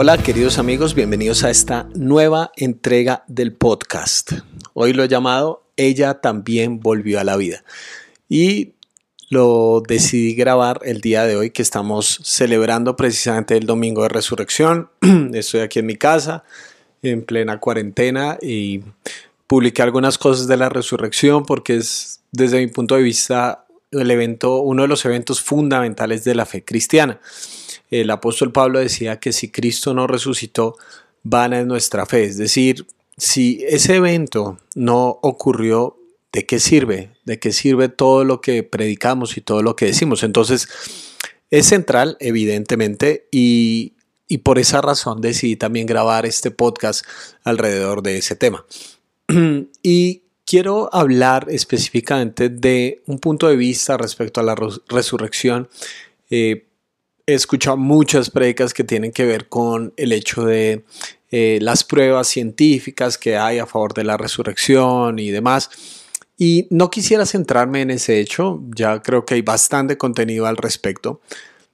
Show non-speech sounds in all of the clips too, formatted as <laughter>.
Hola queridos amigos, bienvenidos a esta nueva entrega del podcast. Hoy lo he llamado Ella también volvió a la vida. Y lo decidí grabar el día de hoy que estamos celebrando precisamente el domingo de resurrección. <clears throat> Estoy aquí en mi casa en plena cuarentena y publiqué algunas cosas de la resurrección porque es desde mi punto de vista el evento, uno de los eventos fundamentales de la fe cristiana. El apóstol Pablo decía que si Cristo no resucitó, vana es nuestra fe. Es decir, si ese evento no ocurrió, ¿de qué sirve? ¿De qué sirve todo lo que predicamos y todo lo que decimos? Entonces, es central, evidentemente, y, y por esa razón decidí también grabar este podcast alrededor de ese tema. <clears throat> y quiero hablar específicamente de un punto de vista respecto a la resurrección. Eh, he escuchado muchas predicas que tienen que ver con el hecho de eh, las pruebas científicas que hay a favor de la resurrección y demás. Y no quisiera centrarme en ese hecho, ya creo que hay bastante contenido al respecto,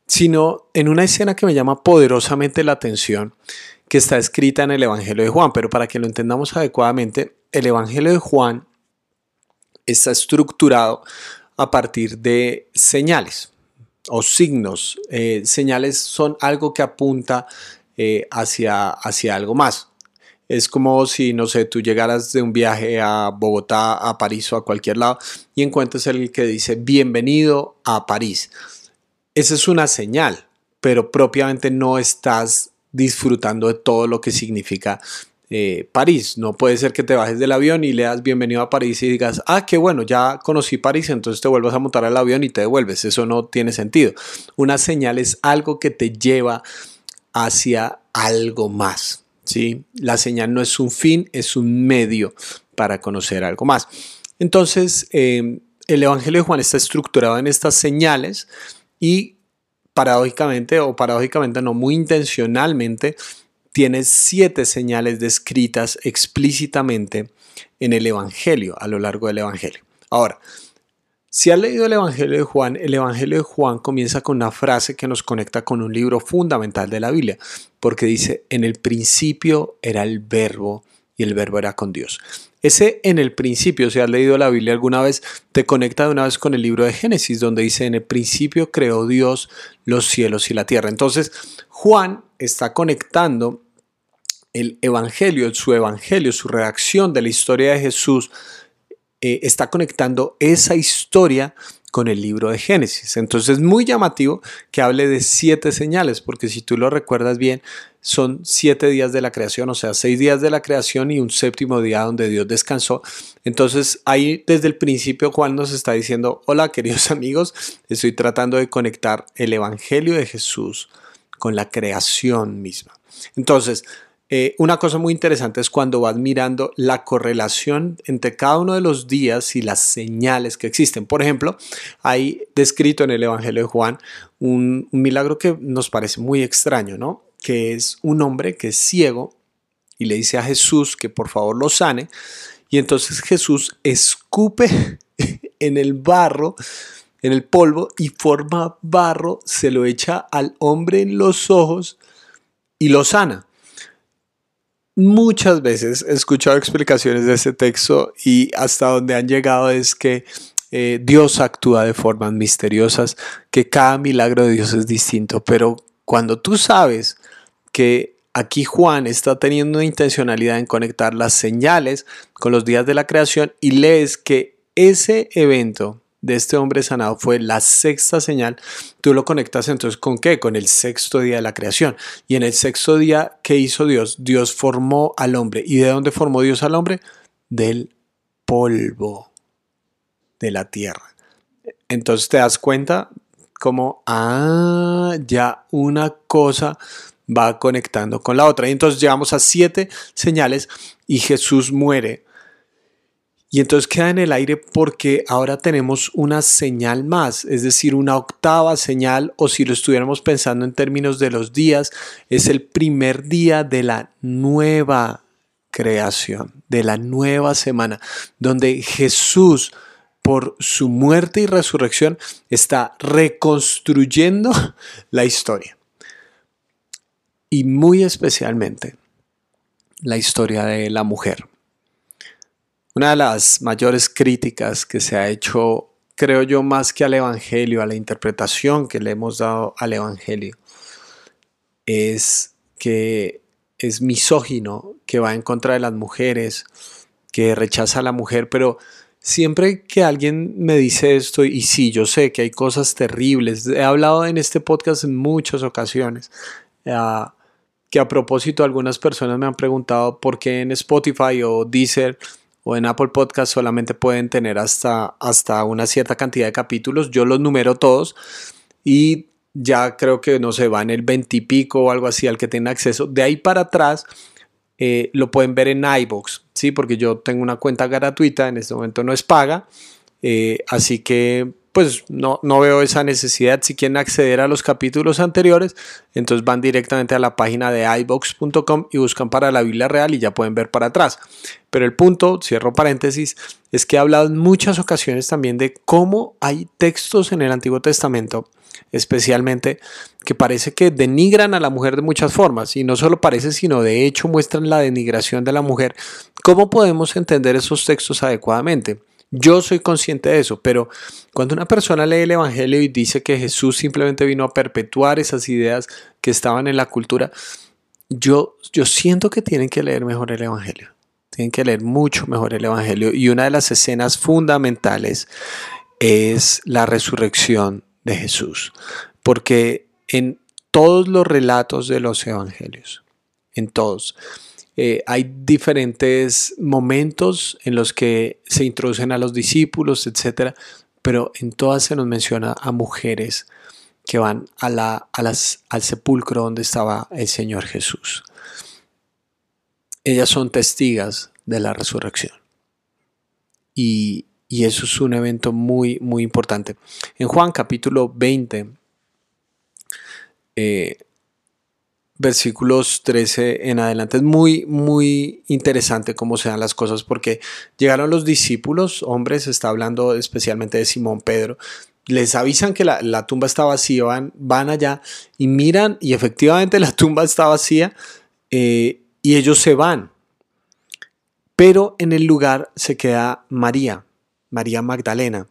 sino en una escena que me llama poderosamente la atención, que está escrita en el Evangelio de Juan, pero para que lo entendamos adecuadamente, el Evangelio de Juan está estructurado a partir de señales o signos. Eh, señales son algo que apunta eh, hacia, hacia algo más. Es como si, no sé, tú llegaras de un viaje a Bogotá, a París o a cualquier lado y encuentres el que dice bienvenido a París. Esa es una señal, pero propiamente no estás disfrutando de todo lo que significa eh, París. No puede ser que te bajes del avión y le das bienvenido a París y digas, ah, qué bueno, ya conocí París, entonces te vuelvas a montar al avión y te devuelves. Eso no tiene sentido. Una señal es algo que te lleva hacia algo más. ¿sí? La señal no es un fin, es un medio para conocer algo más. Entonces, eh, el Evangelio de Juan está estructurado en estas señales y paradójicamente, o paradójicamente no, muy intencionalmente, tiene siete señales descritas explícitamente en el Evangelio, a lo largo del Evangelio. Ahora, si has leído el Evangelio de Juan, el Evangelio de Juan comienza con una frase que nos conecta con un libro fundamental de la Biblia, porque dice, en el principio era el verbo y el verbo era con Dios. Ese en el principio, si has leído la Biblia alguna vez, te conecta de una vez con el libro de Génesis, donde dice, en el principio creó Dios los cielos y la tierra. Entonces, Juan está conectando el Evangelio, su Evangelio, su reacción de la historia de Jesús, eh, está conectando esa historia con el libro de Génesis. Entonces es muy llamativo que hable de siete señales, porque si tú lo recuerdas bien, son siete días de la creación, o sea, seis días de la creación y un séptimo día donde Dios descansó. Entonces ahí desde el principio Juan nos está diciendo, hola queridos <laughs> amigos, estoy tratando de conectar el Evangelio de Jesús con la creación misma. Entonces, eh, una cosa muy interesante es cuando vas mirando la correlación entre cada uno de los días y las señales que existen. Por ejemplo, hay descrito en el Evangelio de Juan un, un milagro que nos parece muy extraño, ¿no? Que es un hombre que es ciego y le dice a Jesús que por favor lo sane. Y entonces Jesús escupe <laughs> en el barro, en el polvo, y forma barro, se lo echa al hombre en los ojos y lo sana. Muchas veces he escuchado explicaciones de ese texto y hasta donde han llegado es que eh, Dios actúa de formas misteriosas, que cada milagro de Dios es distinto, pero cuando tú sabes que aquí Juan está teniendo una intencionalidad en conectar las señales con los días de la creación y lees que ese evento de este hombre sanado fue la sexta señal, tú lo conectas entonces con qué? Con el sexto día de la creación. Y en el sexto día, ¿qué hizo Dios? Dios formó al hombre. ¿Y de dónde formó Dios al hombre? Del polvo de la tierra. Entonces te das cuenta como, ah, ya una cosa va conectando con la otra. Y entonces llegamos a siete señales y Jesús muere y entonces queda en el aire porque ahora tenemos una señal más, es decir, una octava señal, o si lo estuviéramos pensando en términos de los días, es el primer día de la nueva creación, de la nueva semana, donde Jesús, por su muerte y resurrección, está reconstruyendo la historia. y muy especialmente la historia de la mujer. Una de las mayores críticas que se ha hecho, creo yo, más que al Evangelio, a la interpretación que le hemos dado al Evangelio, es que es misógino, que va en contra de las mujeres, que rechaza a la mujer, pero siempre que alguien me dice esto, y sí, yo sé que hay cosas terribles, he hablado en este podcast en muchas ocasiones, uh, que a propósito algunas personas me han preguntado por qué en Spotify o Deezer o en Apple Podcast solamente pueden tener hasta, hasta una cierta cantidad de capítulos, yo los numero todos y ya creo que no se va en el 20 y pico o algo así al que tenga acceso. De ahí para atrás eh, lo pueden ver en iBox, ¿sí? Porque yo tengo una cuenta gratuita, en este momento no es paga, eh, así que pues no, no veo esa necesidad. Si quieren acceder a los capítulos anteriores, entonces van directamente a la página de iBox.com y buscan para la Biblia Real y ya pueden ver para atrás. Pero el punto, cierro paréntesis, es que he hablado en muchas ocasiones también de cómo hay textos en el Antiguo Testamento especialmente, que parece que denigran a la mujer de muchas formas, y no solo parece, sino de hecho muestran la denigración de la mujer. ¿Cómo podemos entender esos textos adecuadamente? Yo soy consciente de eso, pero cuando una persona lee el Evangelio y dice que Jesús simplemente vino a perpetuar esas ideas que estaban en la cultura, yo, yo siento que tienen que leer mejor el Evangelio. Tienen que leer mucho mejor el Evangelio. Y una de las escenas fundamentales es la resurrección de Jesús. Porque en todos los relatos de los evangelios, en todos, eh, hay diferentes momentos en los que se introducen a los discípulos, etc. Pero en todas se nos menciona a mujeres que van al sepulcro donde estaba el Señor Jesús. Ellas son testigas de la resurrección. Y, y eso es un evento muy, muy importante. En Juan capítulo 20, eh, versículos 13 en adelante, es muy, muy interesante cómo se dan las cosas porque llegaron los discípulos, hombres, está hablando especialmente de Simón Pedro, les avisan que la, tumba está vacía, van, van, allá y miran y efectivamente <laughs> la tumba está vacía eh, y ellos se van. Pero en el lugar se queda María. María Magdalena.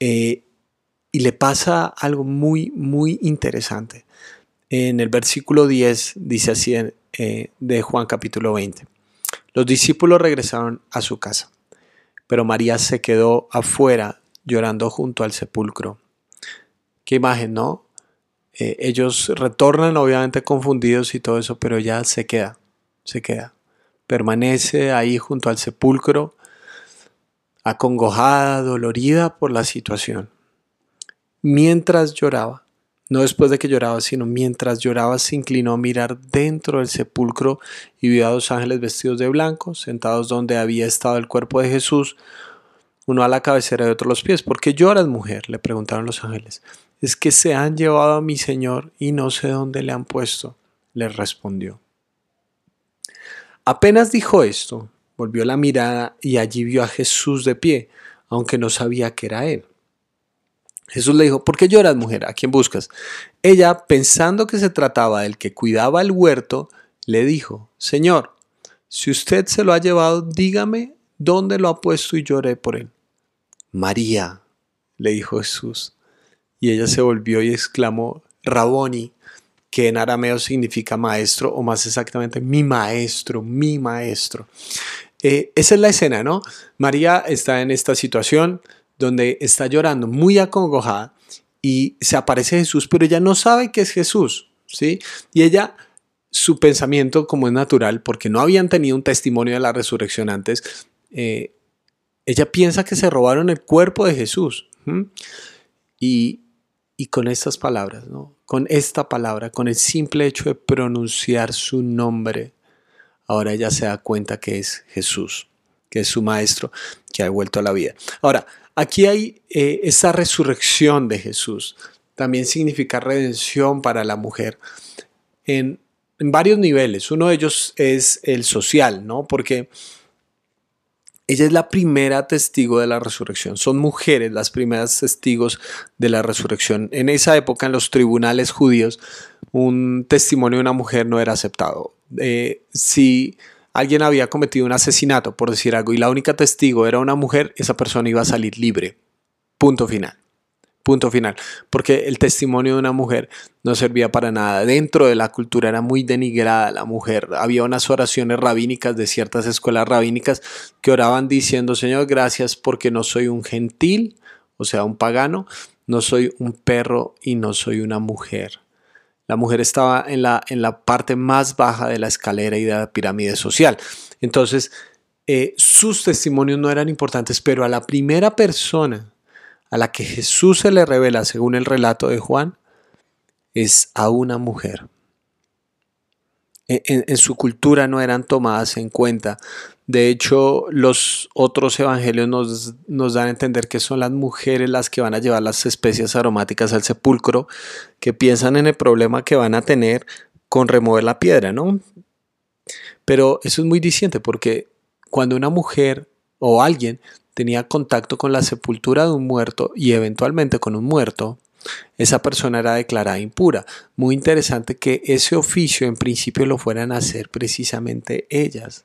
Eh, y le pasa algo muy, muy interesante. En el versículo 10 dice así eh, de Juan capítulo 20. Los discípulos regresaron a su casa, pero María se quedó afuera llorando junto al sepulcro. Qué imagen, ¿no? Eh, ellos retornan obviamente confundidos y todo eso, pero ya se queda, se queda. Permanece ahí junto al sepulcro acongojada, dolorida por la situación. Mientras lloraba, no después de que lloraba, sino mientras lloraba, se inclinó a mirar dentro del sepulcro y vio a dos ángeles vestidos de blanco, sentados donde había estado el cuerpo de Jesús, uno a la cabecera y otro a los pies. ¿Por qué lloras, mujer? le preguntaron los ángeles. Es que se han llevado a mi Señor y no sé dónde le han puesto, le respondió. Apenas dijo esto, Volvió la mirada y allí vio a Jesús de pie, aunque no sabía que era él. Jesús le dijo, ¿por qué lloras, mujer? ¿A quién buscas? Ella, pensando que se trataba del que cuidaba el huerto, le dijo, Señor, si usted se lo ha llevado, dígame dónde lo ha puesto y lloré por él. María, le dijo Jesús. Y ella se volvió y exclamó, Raboni, que en arameo significa maestro, o más exactamente, mi maestro, mi maestro. Eh, esa es la escena, ¿no? María está en esta situación donde está llorando, muy acongojada, y se aparece Jesús, pero ella no sabe que es Jesús, ¿sí? Y ella, su pensamiento, como es natural, porque no habían tenido un testimonio de la resurrección antes, eh, ella piensa que se robaron el cuerpo de Jesús. Y, y con estas palabras, ¿no? Con esta palabra, con el simple hecho de pronunciar su nombre, ahora ella se da cuenta que es Jesús, que es su maestro, que ha vuelto a la vida. Ahora, aquí hay eh, esa resurrección de Jesús. También significa redención para la mujer en, varios niveles. Uno de ellos es el social, ¿no? Porque ella es la primera testigo de la resurrección. Son mujeres las primeras testigos de la resurrección. En esa época, en los tribunales judíos, un testimonio de una mujer no era aceptado. Eh, si alguien había cometido un asesinato, por decir algo, y la única testigo era una mujer, esa persona iba a salir libre. Punto final. Punto final. Porque el testimonio de una mujer no servía para nada. Dentro de la cultura era muy denigrada la mujer. Había unas oraciones rabínicas de ciertas escuelas rabínicas que oraban diciendo, Señor, gracias porque no soy un gentil, o sea, un pagano, no soy un perro y no soy una mujer. La mujer estaba en la, en la parte más baja de la escalera y de la pirámide social. Entonces, eh, sus testimonios no eran importantes, pero a la primera persona a la que Jesús se le revela, según el relato de Juan, es a una mujer. En, su cultura no eran tomadas en cuenta. De hecho, los otros evangelios nos, nos, dan a entender que son las mujeres las que van a llevar las especias aromáticas al sepulcro, que piensan en el problema que van a tener con remover la piedra, ¿no? Pero eso es muy diciente porque cuando una mujer o alguien tenía contacto con la sepultura de un muerto y eventualmente con un muerto, esa persona era declarada impura. Muy interesante que ese oficio en principio lo fueran a hacer precisamente ellas,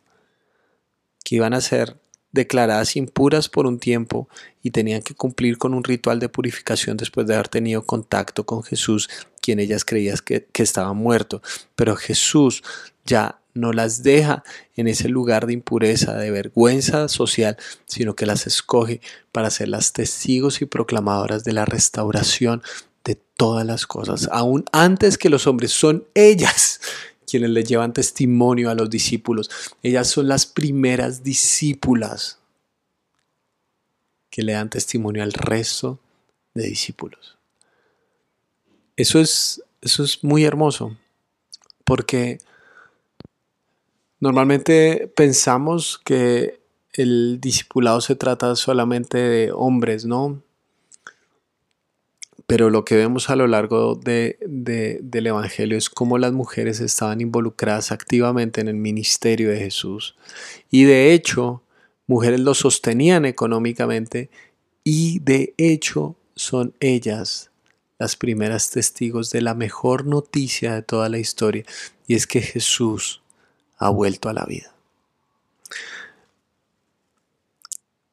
que iban a ser declaradas impuras por un tiempo y tenían que cumplir con un ritual de purificación después de haber tenido contacto con Jesús, quien ellas creían que, que estaba muerto. Pero Jesús ya no las deja en ese lugar de impureza, de vergüenza social, sino que las escoge para ser las testigos y proclamadoras de la restauración de todas las cosas, aún antes que los hombres son ellas <laughs> quienes le llevan testimonio a los discípulos. Ellas son las primeras discípulas que le dan testimonio al resto de discípulos. Eso es, eso es muy hermoso, porque Normalmente pensamos que el discipulado se trata solamente de hombres, ¿no? Pero lo que vemos a lo largo de, del Evangelio es cómo las mujeres estaban involucradas activamente en el ministerio de Jesús. Y de hecho, mujeres lo sostenían económicamente y de hecho son ellas las primeras testigos de la mejor noticia de toda la historia. Y es que Jesús ha vuelto a la vida.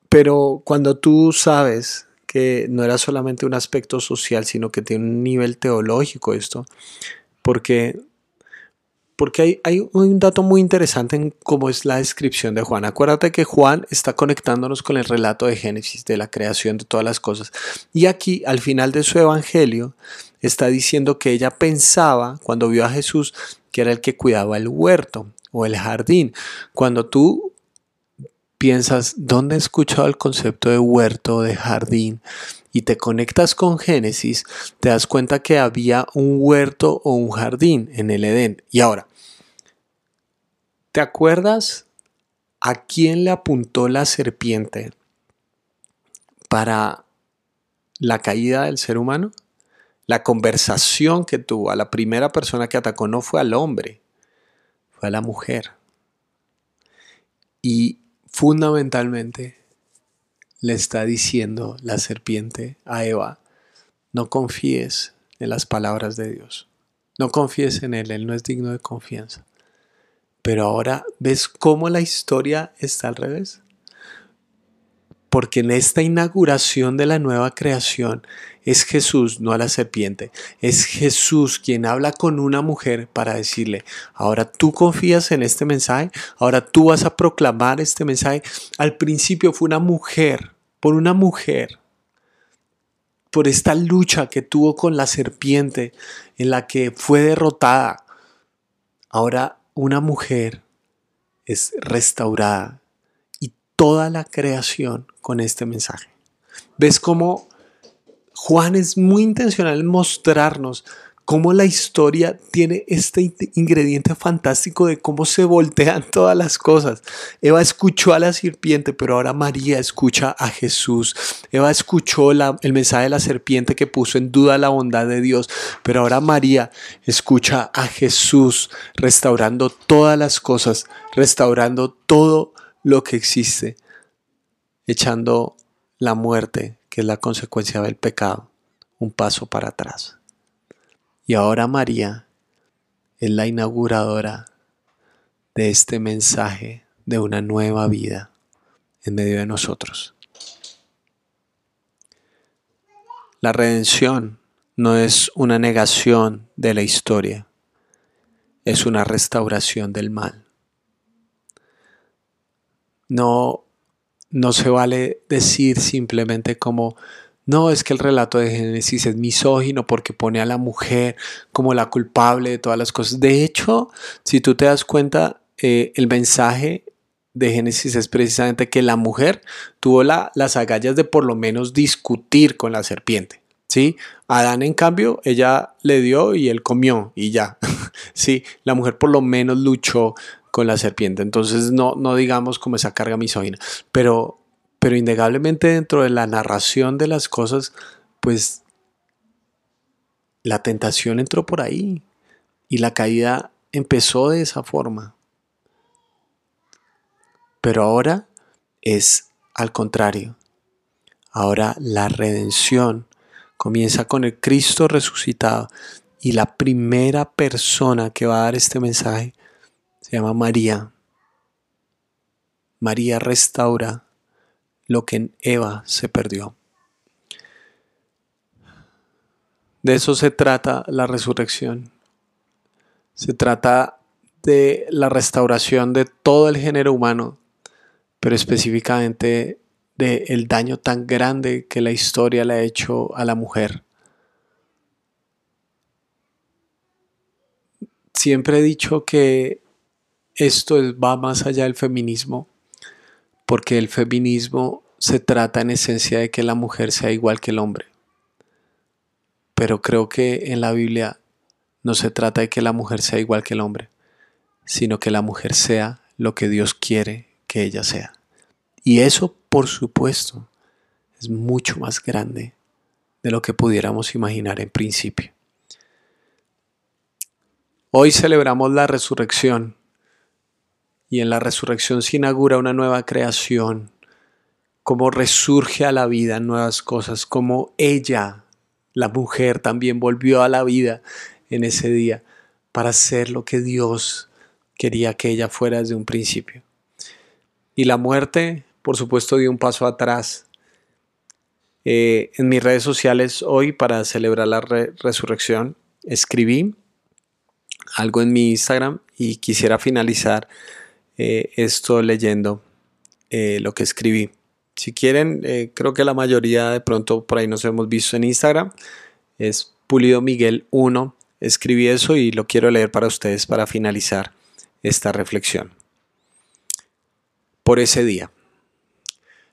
Pero cuando tú sabes que no era solamente un aspecto social, sino que tiene un nivel teológico esto, porque, porque hay, hay un dato muy interesante en cómo es la descripción de Juan. Acuérdate que Juan está conectándonos con el relato de Génesis, de la creación de todas las cosas. Y aquí, al final de su evangelio, está diciendo que ella pensaba, cuando vio a Jesús, que era el que cuidaba el huerto o el jardín. Cuando tú piensas, ¿dónde he escuchado el concepto de huerto, de jardín? Y te conectas con Génesis, te das cuenta que había un huerto o un jardín en el Edén. Y ahora, ¿te acuerdas a quién le apuntó la serpiente para la caída del ser humano? La conversación que tuvo a la primera persona que atacó no fue al hombre, fue a la mujer. Y fundamentalmente le está diciendo la serpiente a Eva, no confíes en las palabras de Dios, no confíes en Él, Él no es digno de confianza. Pero ahora, ¿ves cómo la historia está al revés? Porque en esta inauguración de la nueva creación es Jesús, no a la serpiente, es Jesús quien habla con una mujer para decirle, ahora tú confías en este mensaje, ahora tú vas a proclamar este mensaje. Al principio fue una mujer, por una mujer, por esta lucha que tuvo con la serpiente en la que fue derrotada. Ahora una mujer es restaurada toda la creación con este mensaje. ¿Ves cómo Juan es muy intencional en mostrarnos cómo la historia tiene este ingrediente fantástico de cómo se voltean <laughs> todas las cosas. Eva escuchó a la serpiente, pero ahora María escucha a Jesús. Eva escuchó el mensaje de la serpiente que puso en duda la bondad de Dios, pero ahora María escucha a Jesús restaurando todas las cosas, restaurando todo lo que existe, echando la muerte, que es la consecuencia del pecado, un paso para atrás. Y ahora María es la inauguradora de este mensaje de una nueva vida en medio de nosotros. La redención no es una negación de la historia, es una restauración del mal. No, no se vale decir simplemente como, no, es que el relato de Génesis es misógino porque pone a la mujer como la culpable de todas las cosas. De hecho, si tú te das cuenta, eh, el mensaje de Génesis es precisamente que la mujer tuvo la, las agallas de por lo menos discutir con la serpiente. ¿sí? Adán, en cambio, ella le dio y él comió y ya. <laughs> sí, la mujer por lo menos luchó con la serpiente. Entonces, no, no digamos como esa carga misógina, pero, pero innegablemente dentro de la narración de las cosas, pues la tentación entró por ahí y la caída empezó de esa forma. Pero ahora es al contrario. Ahora la redención comienza con el Cristo resucitado y la primera persona que va a dar este mensaje se llama María. María restaura lo que en Eva se perdió. De eso se trata la resurrección. Se trata de la restauración de todo el género humano pero específicamente del daño tan grande que la historia le ha hecho a la mujer. Siempre he dicho que esto va más allá del feminismo, porque el feminismo se trata en esencia de que la mujer sea igual que el hombre. Pero creo que en la Biblia no se trata de que la mujer sea igual que el hombre, sino que la mujer sea lo que Dios quiere que ella sea. Y eso, por supuesto, es mucho más grande de lo que pudiéramos imaginar en principio. Hoy celebramos la resurrección y en la resurrección se inaugura una nueva creación, como resurge a la vida nuevas cosas, como ella, la mujer, también volvió a la vida en ese día para ser lo que Dios quería que ella fuera desde un principio. Y la muerte, por supuesto, dio un paso atrás. Eh, en mis redes sociales hoy, para celebrar la resurrección, escribí algo en mi Instagram y quisiera finalizar eh, esto leyendo eh, lo que escribí. Si quieren, creo que la mayoría de pronto por ahí nos hemos visto en Instagram. Es Pulido Miguel 1. Escribí eso y lo quiero leer para ustedes para finalizar esta reflexión por ese día.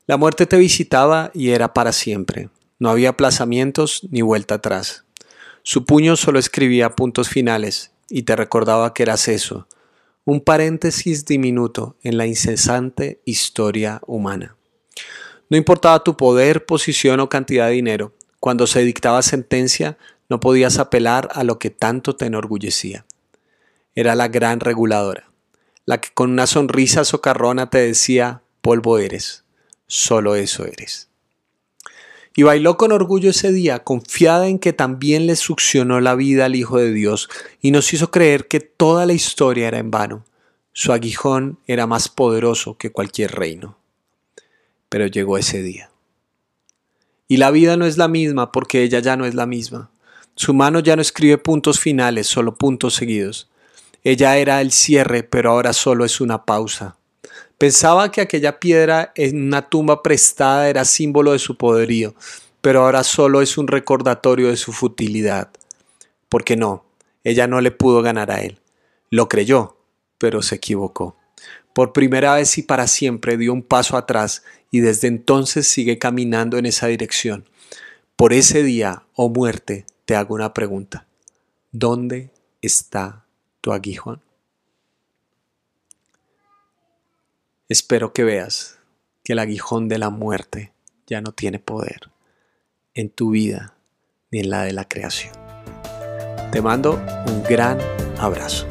La muerte te visitaba y era para siempre. No había aplazamientos ni vuelta atrás. Su puño solo escribía puntos finales y te recordaba que eras eso, un paréntesis diminuto en la incesante historia humana. No importaba tu poder, posición o cantidad de dinero, cuando se dictaba sentencia no podías apelar a lo que tanto te enorgullecía. Era la gran reguladora la que con una sonrisa socarrona te decía, polvo eres, solo eso eres. Y bailó con orgullo ese día, confiada en que también le succionó la vida al Hijo de Dios y nos hizo creer que toda la historia era en vano. Su aguijón era más poderoso que cualquier reino. Pero llegó ese día. Y la vida no es la misma porque ella ya no es la misma. Su mano ya no escribe puntos finales, solo puntos seguidos. Ella era el cierre, pero ahora solo es una pausa. Pensaba que aquella piedra en una tumba prestada era símbolo de su poderío, pero ahora solo es un recordatorio de su futilidad. Porque no, ella no le pudo ganar a él. Lo creyó, pero se equivocó. Por primera vez y para siempre dio un paso atrás y desde entonces sigue caminando en esa dirección. Por ese día oh muerte te hago una pregunta. ¿Dónde está tu aguijón. Espero que veas que el aguijón de la muerte ya no tiene poder en tu vida ni en la de la creación. Te mando un gran abrazo.